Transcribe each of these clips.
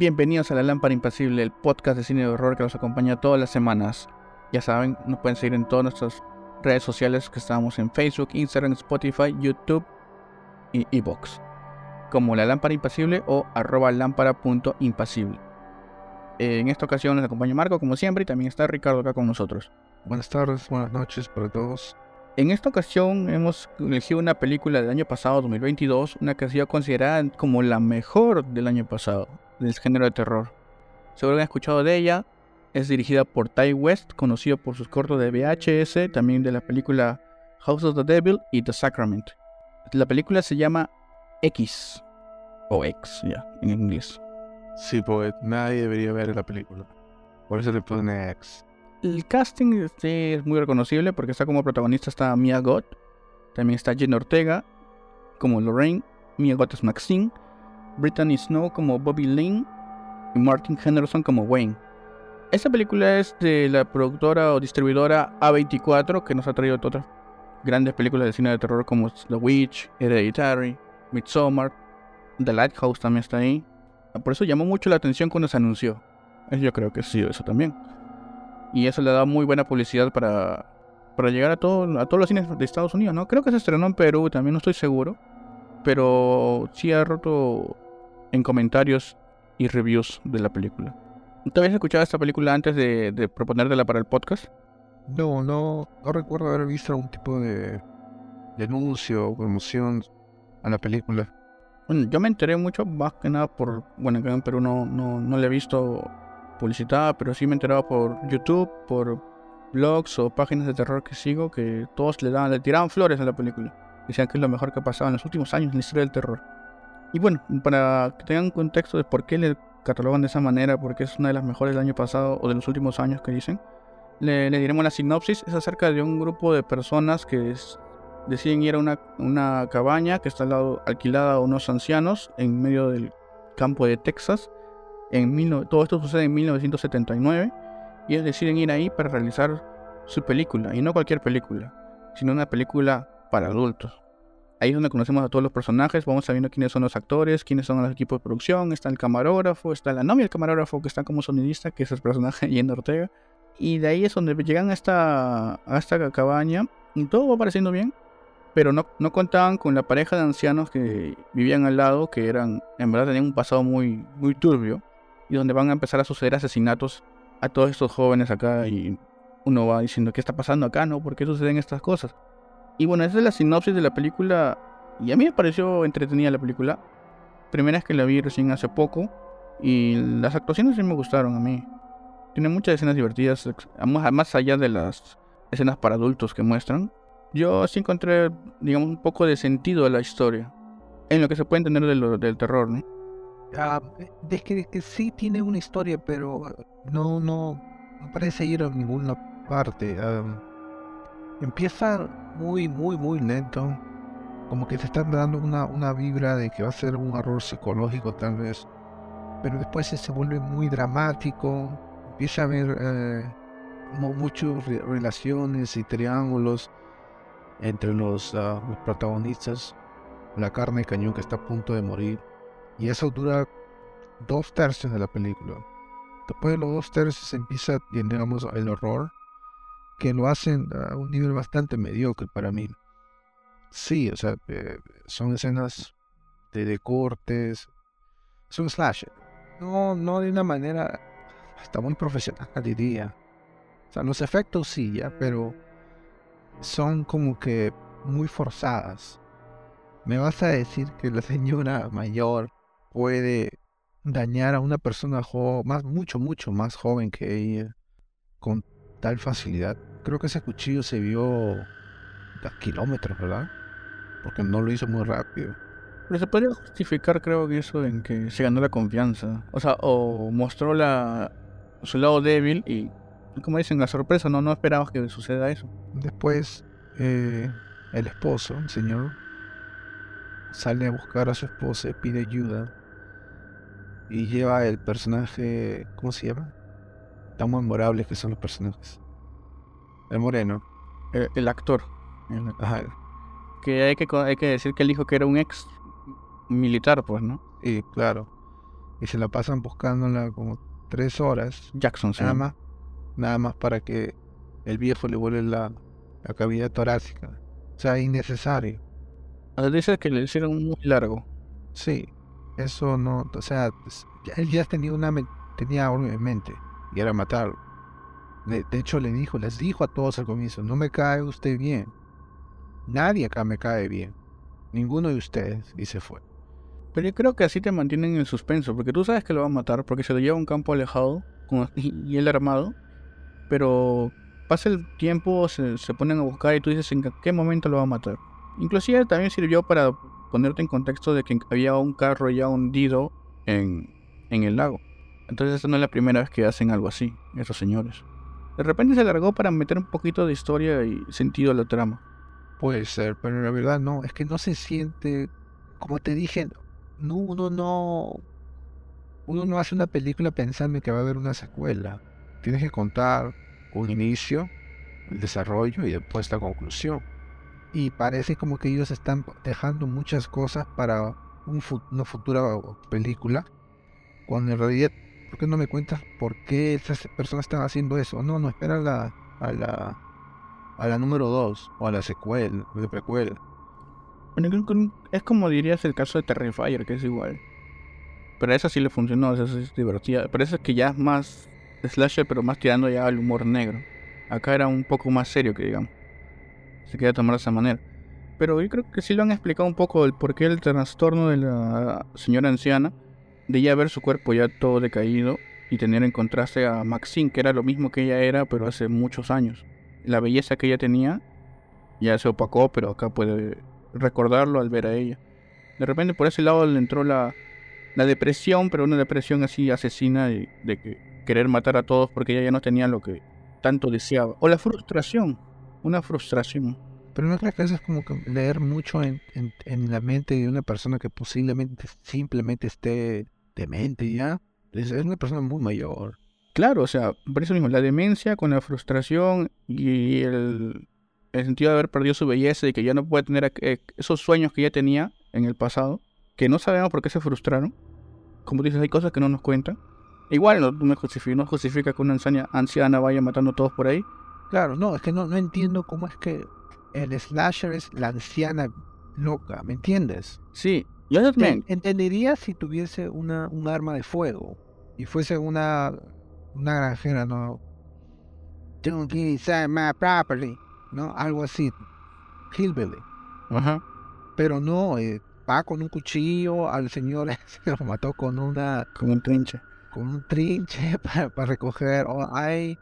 Bienvenidos a La Lámpara Impasible, el podcast de cine de horror que nos acompaña todas las semanas. Ya saben, nos pueden seguir en todas nuestras redes sociales que estamos en Facebook, Instagram, Spotify, YouTube y Evox, como La Lámpara Impasible o arroba lámpara.impasible. En esta ocasión nos acompaña Marco, como siempre, y también está Ricardo acá con nosotros. Buenas tardes, buenas noches para todos. En esta ocasión hemos elegido una película del año pasado, 2022, una que ha sido considerada como la mejor del año pasado del género de terror. Seguro que han escuchado de ella. Es dirigida por Ty West, conocido por sus cortos de VHS, también de la película House of the Devil y The Sacrament. La película se llama X, o X, ya, en inglés. Sí, pues nadie debería ver la película. Por eso le pone X. El casting este, es muy reconocible porque está como protagonista está Mia Gott, también está Jen Ortega como Lorraine, Mia Gott es Maxine, Brittany Snow como Bobby Lane y Martin Henderson como Wayne. Esta película es de la productora o distribuidora A24 que nos ha traído otras grandes películas de cine de terror como The Witch, Hereditary, Midsommar, The Lighthouse también está ahí. Por eso llamó mucho la atención cuando se anunció. Yo creo que sí, eso también. Y eso le da muy buena publicidad para, para llegar a, todo, a todos los cines de Estados Unidos, ¿no? Creo que se estrenó en Perú, también no estoy seguro. Pero sí ha roto en comentarios y reviews de la película. ¿Te habías escuchado esta película antes de, de proponértela para el podcast? No, no, no recuerdo haber visto algún tipo de, denuncio o promoción a la película. Bueno, yo me enteré mucho, más que nada por, bueno, acá en Perú no, no, no le he visto publicitada, pero sí me he enterado por YouTube, por blogs o páginas de terror que sigo, que todos le, daban, le tiraban flores a la película. Decían que es lo mejor que ha pasado en los últimos años en la historia del terror. Y bueno, para que tengan contexto de por qué le catalogan de esa manera, porque es una de las mejores del año pasado o de los últimos años que dicen, le, diremos la sinopsis. Es acerca de un grupo de personas que deciden ir a una, una, cabaña que está al lado, alquilada a unos ancianos en medio del campo de Texas. En todo esto sucede en 1979 y ellos deciden ir ahí para realizar su película, y no cualquier película, sino una película para adultos. Ahí es donde conocemos a todos los personajes, vamos sabiendo quiénes son los actores, quiénes son los equipos de producción, está el camarógrafo, está la novia del camarógrafo que está como sonidista, que es el personaje Yendo Ortega. Y de ahí es donde llegan a esta, a esta cabaña y todo va pareciendo bien, pero no, no contaban con la pareja de ancianos que vivían al lado, que eran, en verdad tenían un pasado muy, muy turbio, y donde van a empezar a suceder asesinatos a todos estos jóvenes acá y uno va diciendo, ¿qué está pasando acá? ¿No? ¿Por qué suceden estas cosas? Y bueno, esa es la sinopsis de la película. Y a mí me pareció entretenida la película. Primera vez que la vi recién hace poco. Y las actuaciones sí me gustaron a mí. Tiene muchas escenas divertidas. Más allá de las escenas para adultos que muestran. Yo sí encontré, digamos, un poco de sentido a la historia. En lo que se puede entender del terror, ¿no? Ah, es que, sí tiene una historia, pero no, no, no parece ir a ninguna parte. Empieza muy, muy, muy lento. Como que te están dando una, una vibra de que va a ser un error psicológico tal vez. Pero después se vuelve muy dramático. Empieza a haber eh, muchas relaciones y triángulos entre los, ah, los protagonistas. La carne de cañón que está a punto de morir. Y eso dura dos tercios de la película. Después de los dos tercios empieza, digamos, el horror que lo hacen a un nivel bastante mediocre para mí. Sí, o sea, eh, son escenas de, cortes, son slasher. No, no de una manera hasta muy profesional, diría. O sea, los efectos sí, ya, pero son como que muy forzadas. Me vas a decir que la señora mayor puede dañar a una persona más, mucho, mucho más joven que ella con tal facilidad creo que ese cuchillo se vio a kilómetros, ¿verdad? Porque no lo hizo muy rápido. Pero se podría justificar, creo que eso en que se ganó la confianza. O sea, o mostró la su lado débil y, como dicen, la sorpresa, no, no esperabas que suceda eso. Después, eh, el esposo, el señor, sale a buscar a su esposa, pide ayuda y lleva el personaje, ¿cómo se llama? Tan memorables que son los personajes. El moreno. El, actor. Ajá. Que hay, que hay que decir que él dijo que era un ex militar, pues, ¿no? Y claro. y se la pasan buscándola como tres horas. Jackson, sí. Nada más, nada más para que el viejo le vuelva la, la cavidad torácica. O sea, innecesario. O sea, dice que le hicieron muy largo. Sí, eso no, o sea, ya- él ya tenía una tenía algo en mente y era matarlo. De, hecho le dijo, les dijo a todos al comienzo, no me cae usted bien. Nadie acá me cae bien. Ninguno de ustedes. Y se fue. Pero yo creo que así te mantienen en suspenso, porque tú sabes que lo va a matar, porque se lo lleva a un campo alejado con, y él armado. Pero pasa el tiempo, se, se ponen a buscar y tú dices en qué momento lo va a matar. Inclusive también sirvió para ponerte en contexto de que había un carro ya hundido en, en el lago. Entonces esta no es la primera vez que hacen algo así, esos señores. De repente se largó para meter un poquito de historia y sentido a la trama. Puede ser, pero la verdad no, es que no se siente, como te dije, no, uno no, uno no hace una película pensando que va a haber una secuela. Tienes que contar un inicio, el desarrollo y después la conclusión. Y parece como que ellos están dejando muchas cosas para un una futura película, cuando en realidad, ¿por qué no me cuentas por qué esas personas están haciendo eso? No, no, espera a la, a la, a la número 2 o a la secuela, de precuela. Bueno, es como dirías el caso de Terrifier, que es igual. Pero a esa sí le funcionó, esa sí es divertida. Pero esa es que ya es más slasher, pero más tirando ya al humor negro. Acá era un poco más serio, que digamos. Se quería tomar de esa manera. Pero yo creo que sí lo han explicado un poco el por qué el trastorno de la señora anciana, de ya ver su cuerpo ya todo decaído y tener en contraste a Maxine, que era lo mismo que ella era, pero hace muchos años. La belleza que ella tenía ya se opacó, pero acá puede recordarlo al ver a ella. De repente por ese lado le entró la, la depresión, pero una depresión así asesina de, que querer matar a todos porque ella ya no tenía lo que tanto deseaba. O la frustración, una frustración. Pero no eso es como leer mucho en, en la mente de una persona que posiblemente simplemente esté demente ya. Es, es una persona muy mayor. Claro, o sea, por eso mismo, la demencia con la frustración y el, el sentido de haber perdido su belleza y que ya no puede tener eh, esos sueños que ya tenía en el pasado, que no sabemos por qué se frustraron. Como dices, hay cosas que no nos cuentan. Igual no, no, justifica, no justifica que una anciana, anciana vaya matando a todos por ahí. Claro, no, es que no, no entiendo cómo es que el slasher es la anciana loca, ¿me entiendes? Sí, yo también. Te- entendería si tuviese una, un arma de fuego y fuese una, una granjera, ¿no? Don't inside my property, ¿no? Algo así. Hillbilly. Ajá. Pero no, eh, va con un cuchillo, al señor se lo mató con una Con un trinche. con un trinche para, para recoger. o hay,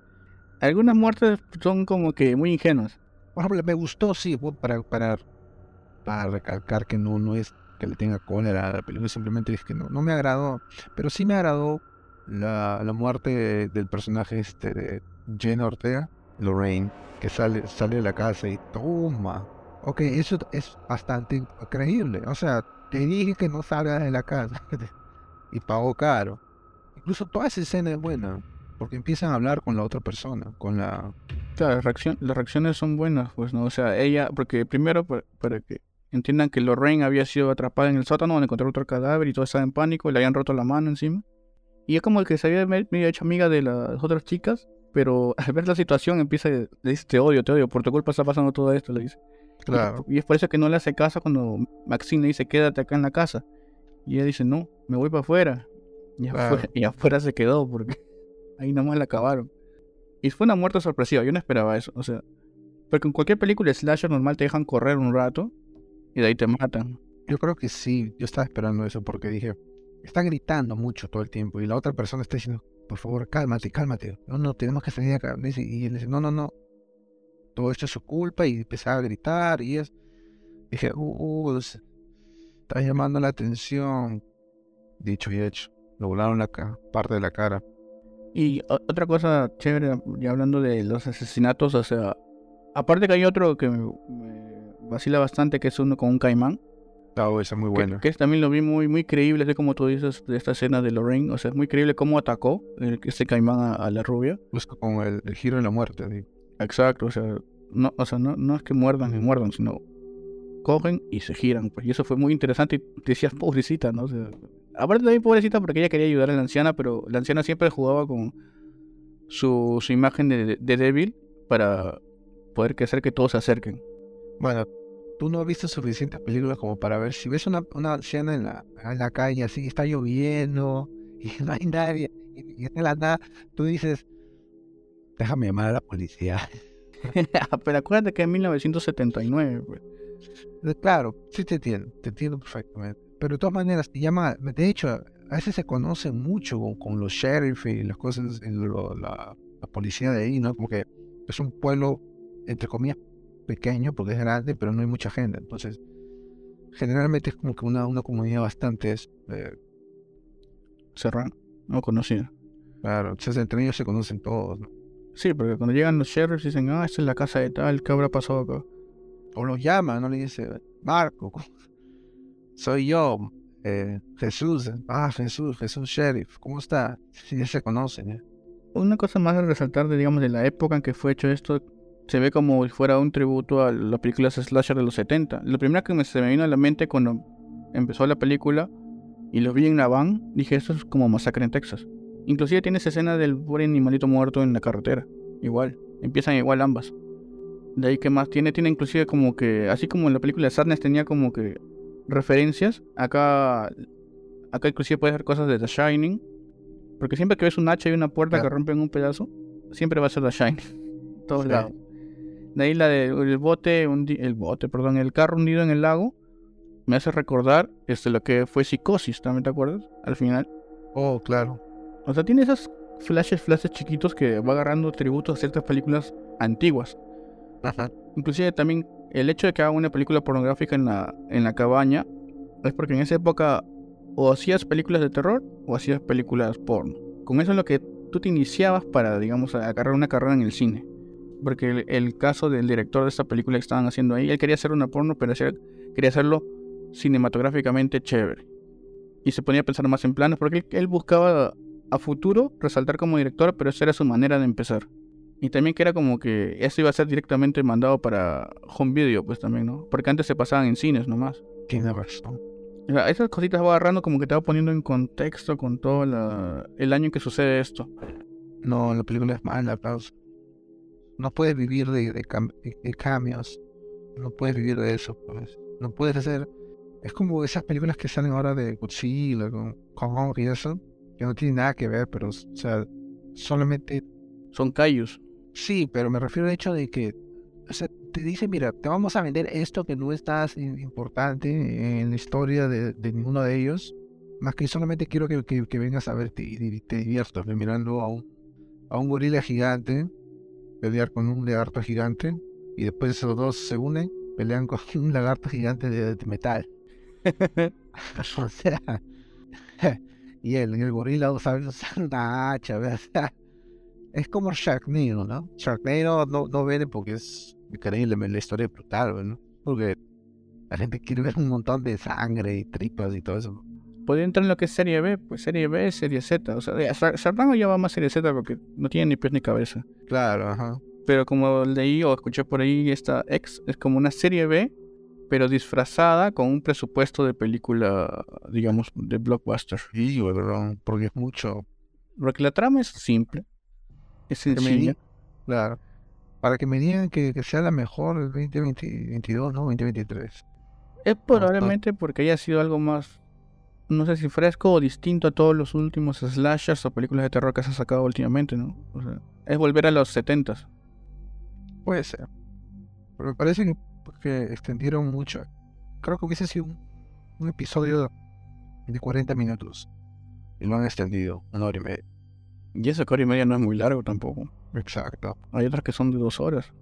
Algunas muertes son como que muy ingenuas. por ejemplo, me gustó, sí, para, para, para recalcar que no, no es que le tenga cólera a la película, simplemente es que no, no me agradó. Pero sí me agradó la, la muerte de- del personaje este de Jen Ortega, Lorraine, que sale, sale de la casa y toma. Ok, eso es bastante creíble. O sea, te dije que no salgas de la casa y pagó caro. Incluso toda esa escena es buena, porque empiezan a hablar con la otra persona, con la... Claro, las, reaccion- las reacciones son buenas, pues, ¿no? O sea, ella, porque primero, pa- para, que entiendan que Lorraine había sido atrapada en el sótano donde encontró otro cadáver y todo estaba en pánico y le habían roto la mano encima. Y es como que se había me- medio hecho amiga de las otras chicas, pero al ver la situación empieza, le dice, te odio, te odio, por tu culpa está pasando todo esto, le dice. Claro. Y es por eso que no le hace caso cuando Maxine le dice, quédate acá en la casa. Y ella dice, no, me voy para afuera. Y, Claro. afuera, y afuera se quedó porque ahí nomás la acabaron. Y fue una muerte sorpresiva, yo no esperaba eso. O sea, porque en cualquier película slasher normal te dejan correr un rato y de ahí te matan. Yo creo que sí, yo estaba esperando eso porque dije, está gritando mucho todo el tiempo y la otra persona está diciendo, por favor, cálmate, cálmate. No, no, tenemos que salir de acá. Y él dice, no, no, no. Todo esto es su culpa y empezaba a gritar y es... Dije, uh, uh, está llamando la atención. Dicho y hecho, lo volaron la parte de la cara. Y otra cosa chévere, ya hablando de los asesinatos, o sea, aparte que hay otro que me, me vacila bastante, que es uno con un caimán. Oh, esa es muy Que, buena. que también lo vi muy, muy creíble, así como tú dices, de esta escena de Lorraine. O sea, es muy creíble cómo atacó el, este caimán a, a la rubia. Busca con el, el giro de la muerte. Exacto, o sea, no, o sea, no, no es que muerdan y muerdan, sino cogen y se giran. Pues, y eso fue muy interesante. Y decías, pobrecita, ¿no? O sea, Aparte también pobrecita porque ella quería ayudar a la anciana, pero la anciana siempre jugaba con su, su imagen de, de débil para poder hacer que todos se acerquen. Bueno, tú no has visto suficientes películas como para ver si ves una, una anciana en la, en la calle así, está lloviendo y no hay nadie, y, y en la nada, tú dices, déjame llamar a la policía. pero acuérdate que es 1979. Pues. Eh, Claro, sí te entiendo, te entiendo perfectamente. Pero de todas maneras, te llama, de hecho, a veces se conocen mucho con, con los sheriff y las cosas, y lo- la, la policía de ahí, ¿no? Como que es un pueblo, entre comillas, pequeño, porque es grande, pero no hay mucha gente. Entonces, generalmente es como que una, una comunidad bastante, eh, Serrano, no conocida. claro, entonces entre ellos se conocen todos, ¿no? Sí, porque cuando llegan los sheriffs dicen, ah, esta es la casa de tal, ¿qué habrá pasado acá? O los llama, ¿no? Le dice, Marco, soy yo, eh, Jesús, ah, Jesús, Jesús Sheriff, ¿cómo está? Sí, ya se conocen, ¿eh? Una cosa más a resaltar de, digamos, de la época en que fue hecho esto, se ve como si fuera un tributo a las películas slasher de los 70. Lo primero que me- se me vino a la mente cuando empezó la película y lo vi en la van, dije, esto es como Masacre en Texas. Inclusive tiene esa escena del pobre animalito muerto en la carretera. Igual, empiezan igual ambas. De ahí que más tiene, tiene inclusive como que, así como en la película de Sadness tenía como que referencias, acá, acá inclusive puedes ver cosas de The Shining. Porque siempre que ves un hacha y una puerta que rompen un pedazo, siempre va a ser The Shining. Todos Sí. lados. De ahí la del bote, hundi- el bote, perdón, el carro hundido en el lago, me hace recordar este, lo que fue Psicosis, ¿también te acuerdas? Al final. Oh, claro. O sea, tiene esos flashes, flashes chiquitos que va agarrando tributos a ciertas películas antiguas. Ajá. Inclusive también el hecho de que haga una película pornográfica en la, en la cabaña es porque en esa época o hacías películas de terror o hacías películas porno. Con eso es lo que tú te iniciabas para, digamos, agarrar una carrera en el cine. Porque el, el caso del director de esta película que estaban haciendo ahí, él quería hacer una porno, pero hacer- quería hacerlo cinematográficamente chévere. Y se ponía a pensar más en planos, porque él, él buscaba a futuro resaltar como director, pero esa era su manera de empezar. Y también que era como que eso iba a ser directamente mandado para home video, pues también, ¿no? Porque antes se pasaban en cines nomás. Tiene razón. O sea, esas cositas va agarrando como que te va poniendo en contexto con todo la- el año en que sucede esto. No, la película es mala, aplauso. No puedes vivir de, de, cam- de- de cambios. No puedes vivir de eso, pues. No puedes hacer. Es como esas películas que salen ahora de Godzilla, con Kong y eso, que no tienen nada que ver, pero, o sea, solamente. Son callos. Sí, pero me refiero al hecho de que. O sea, te dicen, mira, te vamos a vender esto que no es tan importante en la historia de, de ninguno de ellos. Más que solamente quiero que, que- que vengas a verte y te diviertas ¿no? mirando a un, a un gorila gigante pelear con un lagarto gigante y después esos dos se unen, pelean con un lagarto gigante de, metal. o sea, y el, el gorila sabe usar una hacha. O sea, es como Sharknado, ¿no? Sharknado no, no vende porque es increíble, la historia es brutal, ¿no? Porque la gente quiere ver un montón de sangre y tripas y todo eso. Podría entrar en lo que es serie B, pues serie B, serie Z. O sea, ya, Sar- Sardango ya va más serie Z porque no tiene ni pies ni cabeza. Claro, ajá. Pero como leí o escuché por ahí, esta X es como una serie B, pero disfrazada con un presupuesto de película, digamos, de blockbuster. Y, perdón, porque es mucho. Porque la trama es simple, es sencilla. Claro. Para que me digan que, que sea la mejor el 2022, ¿no? 2023. Es probablemente porque haya sido algo más, no sé si fresco o distinto a todos los últimos slashers o películas de terror que se han sacado últimamente, ¿no? O sea, es volver a los 70s. Puede ser. Pero me parece que, extendieron mucho. Creo que hubiese sido un, un episodio de 40 minutos. Y lo han extendido una hora y media. Y esa hora y media no es muy largo tampoco. Exacto. Hay otras que son de dos horas.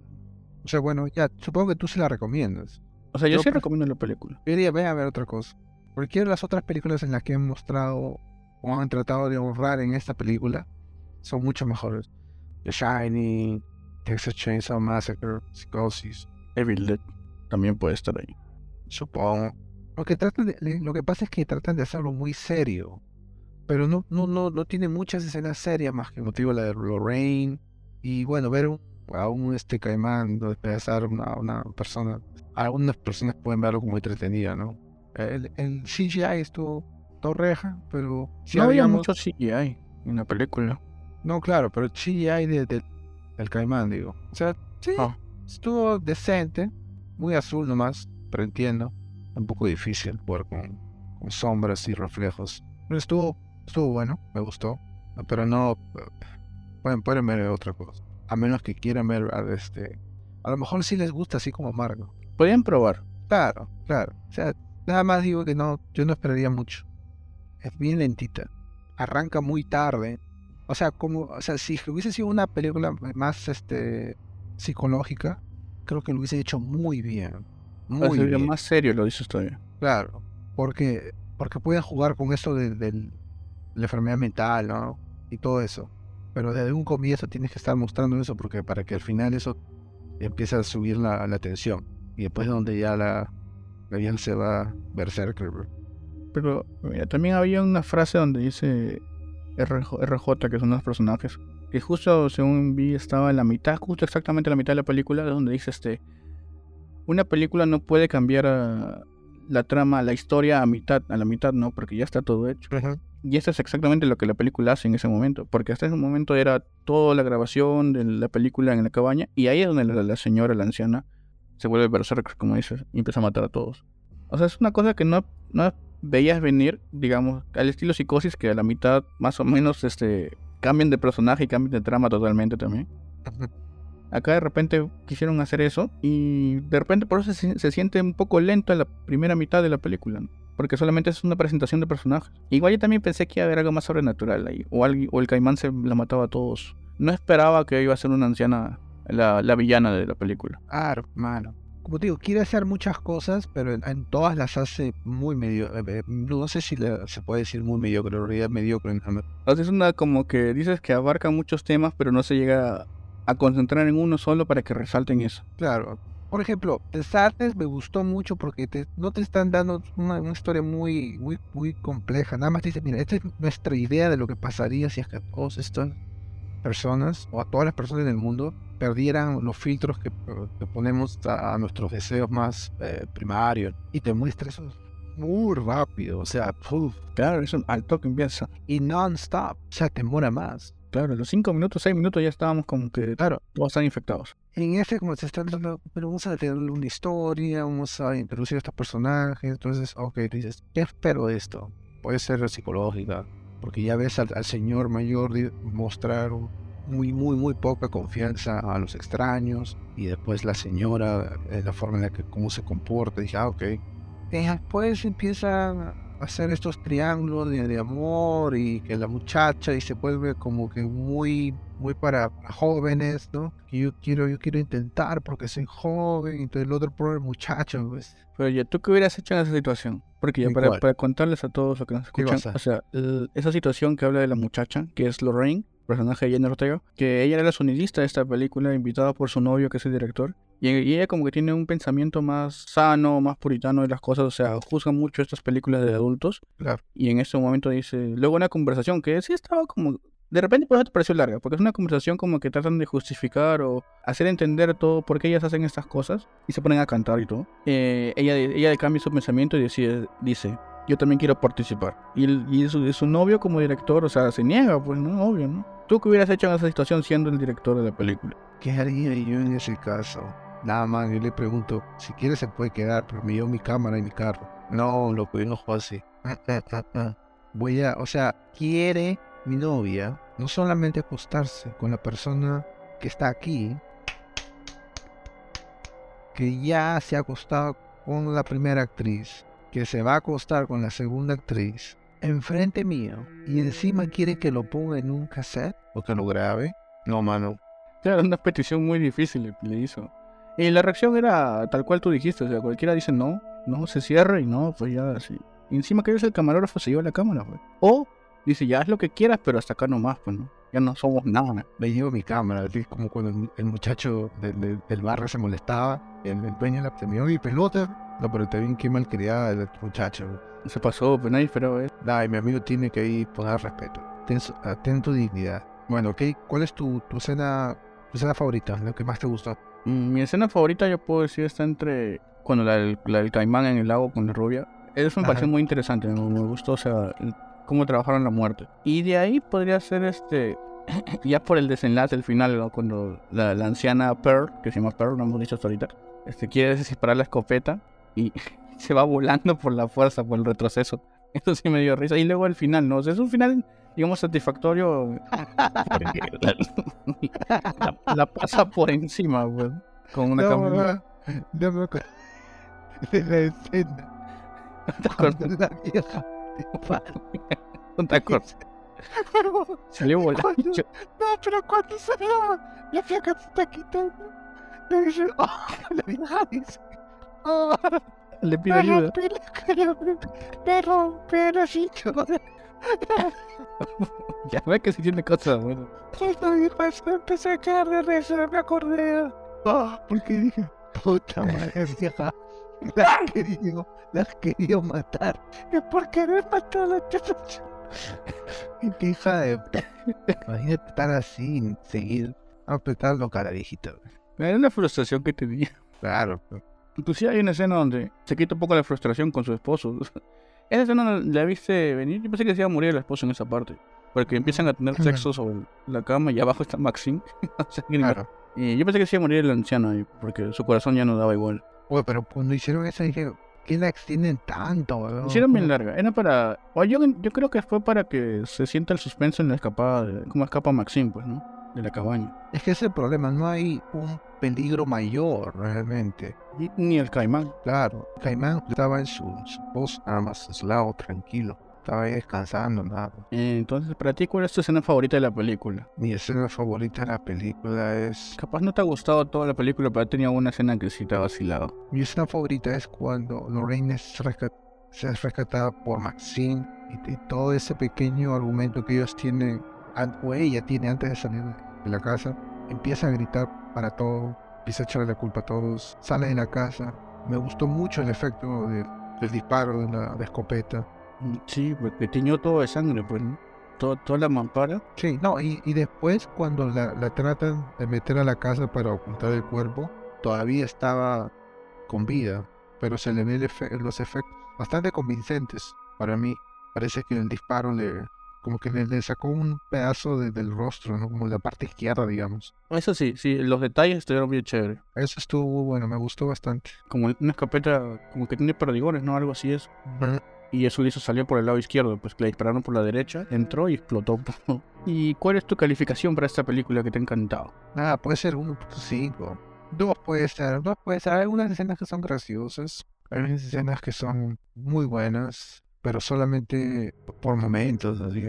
O sea, bueno, ya, supongo que tú se la recomiendas. O sea, yo, Yo sí recomiendo la película. Yo diría, ve a ver otra cosa. Cualquiera de las otras películas en las que han mostrado o han tratado de ahorrar en esta película son mucho mejores. The Shining, Texas Chainsaw Massacre, Psychosis, Evil Dead también puede estar ahí. supongo. Lo que, tratan de- lo que pasa es que tratan de hacerlo muy serio. Pero no, no, no, no tiene muchas escenas serias más que motivo la de Lorraine. Y bueno, ver un, a un este caimán despedazar a una, una persona. Algunas personas pueden verlo como entretenida, ¿no? El, el CGI estuvo Torreja, pero sí no había mucho CGI en la película. No, claro, pero CGI de, del Caimán, digo. O sea, sí, ah. estuvo decente, muy azul nomás, pero entiendo. Un poco difícil jugar con, con sombras y reflejos. Pero estuvo, estuvo bueno, me gustó. Pero no, pueden, pueden ver otra cosa. A menos que quieran ver este. A lo mejor sí les gusta así como amargo. Podrían probar. Claro, claro. O sea, nada más digo que no, yo no esperaría mucho. Es bien lentita. Arranca muy tarde. O sea, como, o sea, si hubiese sido una película más este psicológica, creo que lo hubiese hecho muy bien. Muy bien. Más serio lo dices todavía. Claro, porque, porque pueden jugar con eso de, la enfermedad mental, ¿no? Y todo eso. Pero desde un comienzo tienes que estar mostrando eso porque para que al final eso empiece a subir la, la tensión. Y después donde ya la, la se va a berserker. Pero mira, también había una frase donde dice RJ, RJ, que son los personajes, que justo según vi estaba en la mitad, justo exactamente la mitad de la película, donde dice este, una película no puede cambiar la trama, la historia a mitad, a la mitad no, porque ya está todo hecho. Y eso es exactamente lo que la película hace en ese momento, porque hasta ese momento era toda la grabación de la película en la cabaña, y ahí es donde la, señora, la anciana, se vuelve berserker, como dices, y empieza a matar a todos. O sea, es una cosa que no, no veías venir, digamos, al estilo psicosis, que a la mitad más o menos este, cambian de personaje y cambian de trama totalmente también. Acá de repente quisieron hacer eso y de repente por eso se, siente un poco lento en la primera mitad de la película, porque solamente es una presentación de personajes. Igual yo también pensé que iba a haber algo más sobrenatural ahí, o, o el caimán se la mataba a todos. No esperaba que iba a ser una anciana la, la villana de la película. Ah, hermano como te digo, quiere hacer muchas cosas, pero en, todas las hace muy medio. Eh, eh, no sé si se puede decir muy mediocre, en realidad mediocre. En es una como que dices que abarca muchos temas, pero no se llega a concentrar en uno solo para que resalten eso. Claro. Por ejemplo, The Sadness me gustó mucho porque te, no te están dando una, historia muy, muy, muy compleja. Nada más te dicen, mira, esta es nuestra idea de lo que pasaría si es que todos estos personas o a todas las personas en el mundo perdieran los filtros que, ponemos a, nuestros deseos más eh, primarios y te muestra eso muy rápido, o sea, claro, es un alto que empieza y non-stop, o sea, te demora más. Claro, los 5 minutos, 6 minutos ya estábamos como que, claro, todos están infectados. En este, como se está dando, pero vamos a tener una historia, vamos a introducir a estos personajes, entonces, ok, dices, ¿qué espero de esto? Puede ser psicológica, porque ya ves al, señor mayor mostrar muy, muy, muy poca confianza a los extraños y después la señora, eh, la forma en la que cómo se comporta, dije, ah, ok. después empieza a hacer estos triángulos de, amor y que la muchacha y se vuelve como que muy muy para, jóvenes, ¿no? Que yo quiero yo quiero intentar porque soy joven, entonces el otro pobre muchacho, pues. Pero ya, ¿tú qué hubieras hecho en esa situación? Porque ya para, para, contarles a todos los que nos escuchan, o sea, esa situación que habla de la muchacha, que es Lorraine, personaje de Jenna Ortega, que ella era la sonidista de esta película, invitada por su novio, que es el director. Y, ella como que tiene un pensamiento más sano, más puritano de las cosas, o sea, juzga mucho estas películas de adultos. Claro. Y en ese momento dice, luego una conversación que sí estaba como de repente por eso te pareció larga, porque es una conversación como que tratan de justificar o hacer entender todo por qué ellas hacen estas cosas y se ponen a cantar y todo. Eh, ella, ella cambia su pensamiento y decide, dice, yo también quiero participar. Y, y su, su, novio como director, o sea, se niega, pues no, obvio, ¿no? ¿Tú qué hubieras hecho en esa situación siendo el director de la película? ¿Qué haría yo en ese caso? Nada más, yo le pregunto, si quiere se puede quedar, pero me llevo mi cámara y mi carro. No, lo que no juego así. Voy a, o sea, quiere mi novia no solamente acostarse con la persona que está aquí, que ya se ha acostado con la primera actriz, que se va a acostar con la segunda actriz, enfrente mío, y encima quiere que lo ponga en un cassette o que lo grabe. No, mano. Era una petición muy difícil le hizo. Y la reacción era tal cual tú dijiste, o sea, cualquiera dice no, no, se cierra y no, pues ya así. Encima que es el camarógrafo se lleva la cámara, pues. O Dice, ya haz lo que quieras, pero hasta acá nomás, pues, ¿no? Ya no somos nada. Me llevo mi cámara, así como cuando el, muchacho del barrio se molestaba, el, el dueño la me mi pelota. No, pero te vi qué malcriada el muchacho. Se pasó, pues nadie esperaba eso. Dai, mi amigo tiene que ir poner respeto. Ten, ten tu dignidad. Bueno, ok, ¿cuál es tu, tu escena tu escena favorita? Lo que más te gustó. Mm, mi escena favorita yo puedo decir está entre cuando la, la del caimán en el lago con la rubia Eso me pareció Ajá. muy interesante, me, me gustó, o sea, el- cómo trabajaron la muerte. Y de ahí podría ser este, ya por el desenlace, el final, ¿no? cuando la, la anciana Pearl, que se llama Pearl, no hemos dicho hasta ahorita, este, quiere disparar la escopeta y se va volando por la fuerza, por el retroceso. Eso sí me dio risa. Y luego el final, ¿no? O sea, es un final, digamos, satisfactorio. la, la- pasa por encima, pues, con una No, camioneta. no, no me acuerdo de la escena ¿Te acuerdas? la vieja ¿No te acuerdas? Salió volando. No, pero cuando salió la vieja se está quitando, le dice, oh, la dice, oh, Le pido me ayuda. me rompí el hocico. Ya ve que si tiene cosas, bueno. Cuando dijo eso, empecé a caer de risa, me acordé. Oh, porque dije, puta madre vieja, la has querido, la has querido matar. Es por querer matar a la. Qué hija de... Imagínate estar así, seguir apretando cara, viejita. Era una frustración que tenía. Claro. Inclusive hay una escena donde se quita un poco la frustración con su esposo. Esa escena la viste venir. Yo pensé que se iba a morir el esposo en esa parte. Porque empiezan a tener sexo sobre la cama y abajo está Maxine. O sea, Claro. Y yo pensé que se iba a morir el anciano ahí. Porque su corazón ya no daba igual. Oye, pero cuando hicieron eso dije, ¿qué la extienden tanto? weón? Hicieron bien larga. Era para. o yo, yo creo que fue para que se sienta el suspenso en la escapada. De, cómo escapa Maxine, pues, ¿no? De la cabaña. Es que ese es el problema, no hay un peligro mayor realmente. Ni- el caimán. Claro, Caimán estaba en su, su post nada más, en su lado, tranquilo. Estaba ahí descansando, nada. Entonces, para ti, ¿cuál es tu escena favorita de la película? Mi escena favorita de la película es... Capaz no te ha gustado toda la película, pero tenía una escena que sí te ha vacilado. Mi escena favorita es cuando Lorraine es, resca- se es rescatada por Maxine y, y todo ese pequeño argumento que ellos tienen, o ella tiene antes de salir de la casa, empieza a gritar para todo, empieza a echarle la culpa a todos, sale de la casa. Me gustó mucho el efecto de- del disparo de la de escopeta. Mm, Sí, porque tiñó todo de sangre, pues, ¿no? Todo, toda la mampara. Sí, no, y, y después cuando la, la tratan de meter a la casa para ocultar el cuerpo, todavía estaba con vida, pero se le ve el efe- los efectos bastante convincentes para mí. Parece que el disparo le como que le, le sacó un pedazo de- del rostro, ¿no? como la parte izquierda, digamos. Eso sí, sí, los detalles estuvieron bien chéveres. Eso estuvo bueno, me gustó bastante. Como una escopeta, como que tiene perdigones, ¿no? Algo así es. Y eso le hizo salir por el lado izquierdo, pues le dispararon por la derecha, entró y explotó. ¿Y cuál es tu calificación para esta película que te ha encantado? Nada, puede ser 1.5. Dos puede ser, dos puede ser. Hay algunas escenas que son graciosas, hay unas escenas que son muy buenas, pero solamente por momentos, así.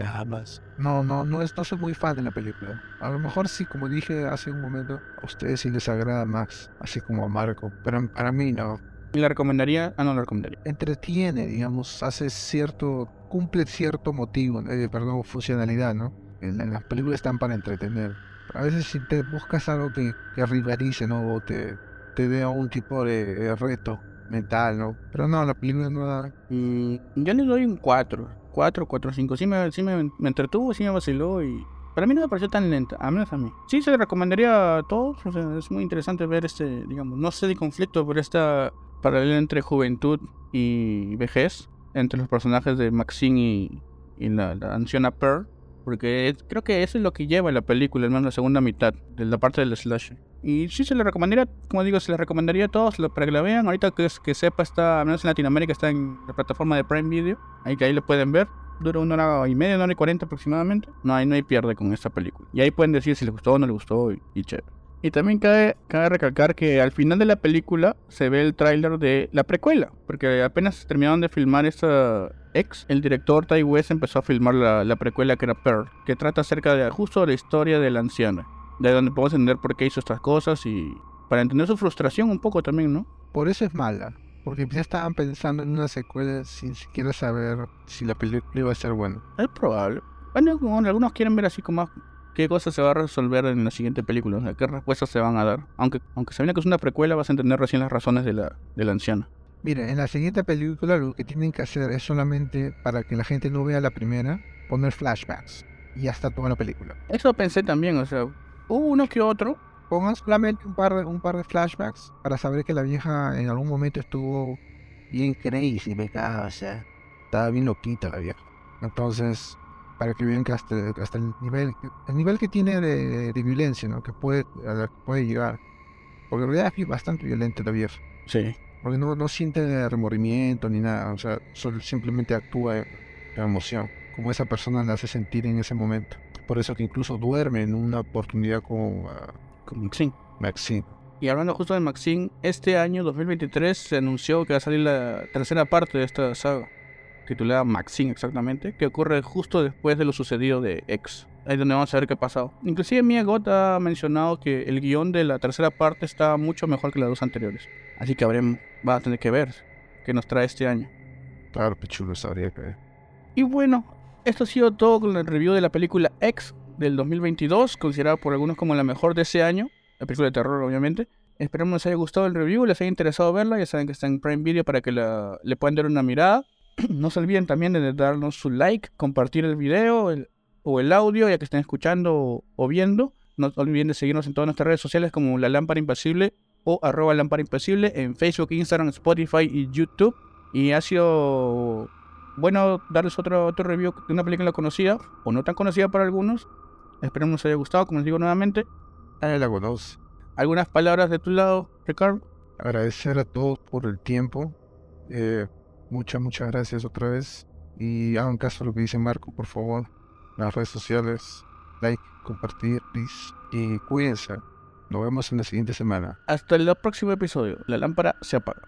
No, no, no, es, no soy muy fan de la película. A lo mejor sí, como dije hace un momento, a ustedes sí les agrada Max, así como a Marco, pero para mí no. ¿Y la recomendaría? Ah, no la recomendaría. Entretiene, digamos, hace cierto, cumple cierto motivo, eh, perdón, funcionalidad, ¿no? En, en las películas están para entretener. A veces si te buscas algo que, que rivalice, ¿no? O te, te dé algún tipo de, de reto mental, ¿no? Pero no, la película no da... Mm, yo le doy un 4. 4, 4, 5. Sí me, sí me, me entretuvo, sí me vaciló y... Para mí no me pareció tan lenta, a menos a mí. Sí, se le recomendaría a todos. O sea, es muy interesante ver este, digamos, no sé de conflicto, pero esta paralela entre juventud y vejez, entre los personajes de Maxine y, y la, la anciana Pearl. Porque creo que eso es lo que lleva la película, al menos la segunda mitad, de la parte del slasher. Y sí se le recomendaría, como digo, se le recomendaría a todos para que la vean. Ahorita que, que sepa, está, al menos en Latinoamérica, está en la plataforma de Prime Video. Ahí que ahí lo pueden ver. Dura una hora y media, una hora y cuarenta aproximadamente. No hay, no hay pierde con esta película. Y ahí pueden decir si les gustó o no les gustó y, y chévere. Y también cabe, cabe recalcar que al final de la película se ve el tráiler de la precuela, porque apenas terminaron de filmar esa ex, el director Ty West empezó a filmar la, la precuela que era Pearl, que trata acerca de justo la historia de la anciana, de donde podemos entender por qué hizo estas cosas y para entender su frustración un poco también, ¿no? Por eso es mala, porque ya estaban pensando en una secuela sin siquiera saber si la película iba a ser buena. Es probable. Bueno, como algunos quieren ver así como qué cosas se va a resolver en la siguiente película, o sea, qué respuestas se van a dar. Aunque, aunque sabiendo que es una precuela, vas a entender recién las razones de la, de la anciana. Mire, en la siguiente película lo que tienen que hacer es solamente para que la gente no vea la primera, poner flashbacks. Y ya está toda la película. Eso pensé también, o sea, hubo uno que otro. Pongan solamente un par de, un par de flashbacks para saber que la vieja en algún momento estuvo bien crazy, me cago, o sea, estaba bien loquita la vieja. Entonces, para que vean que hasta, hasta el nivel el nivel que tiene de, de violencia, ¿no? Que puede, a la que puede llegar. Porque en realidad es bastante violenta la vieja. Sí. Porque no, no siente remordimiento ni nada, o sea, solo simplemente actúa en, emoción, como esa persona la hace sentir en ese momento. Por eso que incluso duerme en una oportunidad con ah, Con Maxine. Maxine. Y hablando justo de Maxine, este año 2023 se anunció que va a salir la tercera parte de esta saga, titulada Maxine exactamente, que ocurre justo después de lo sucedido de X. Ahí es donde vamos a ver qué ha pasado. Inclusive Mia Goth ha mencionado que el guion de la tercera parte está mucho mejor que las dos anteriores. Así que habremos, va a tener que ver qué nos trae este año. Claro, pechulo, sabría que. Y bueno, esto ha sido todo con el review de la película X del 2022, considerada por algunos como la mejor de ese año, la película de terror obviamente. Esperemos les haya gustado el review, les haya interesado verla, ya saben que está en Prime Video para que le puedan dar una mirada. No se olviden también de darnos su like, compartir el video o el audio ya que estén escuchando o, viendo. No olviden de seguirnos en todas nuestras redes sociales como La Lámpara Impasible o arroba Lámpara Impasible en Facebook, Instagram, Spotify y YouTube. Y ha sido bueno darles otro, otro review de una película conocida o no tan conocida para algunos. Esperemos les haya gustado, como les digo nuevamente. Ah, la conoce. ¿Algunas palabras de tu lado, Ricardo? Agradecer a todos por el tiempo. Eh, muchas, muchas gracias otra vez. Y hagan caso a lo que dice Marco, por favor. Las redes sociales, like, compartir, please. Y cuídense. Nos vemos en la siguiente semana. Hasta el próximo episodio. La lámpara se apaga.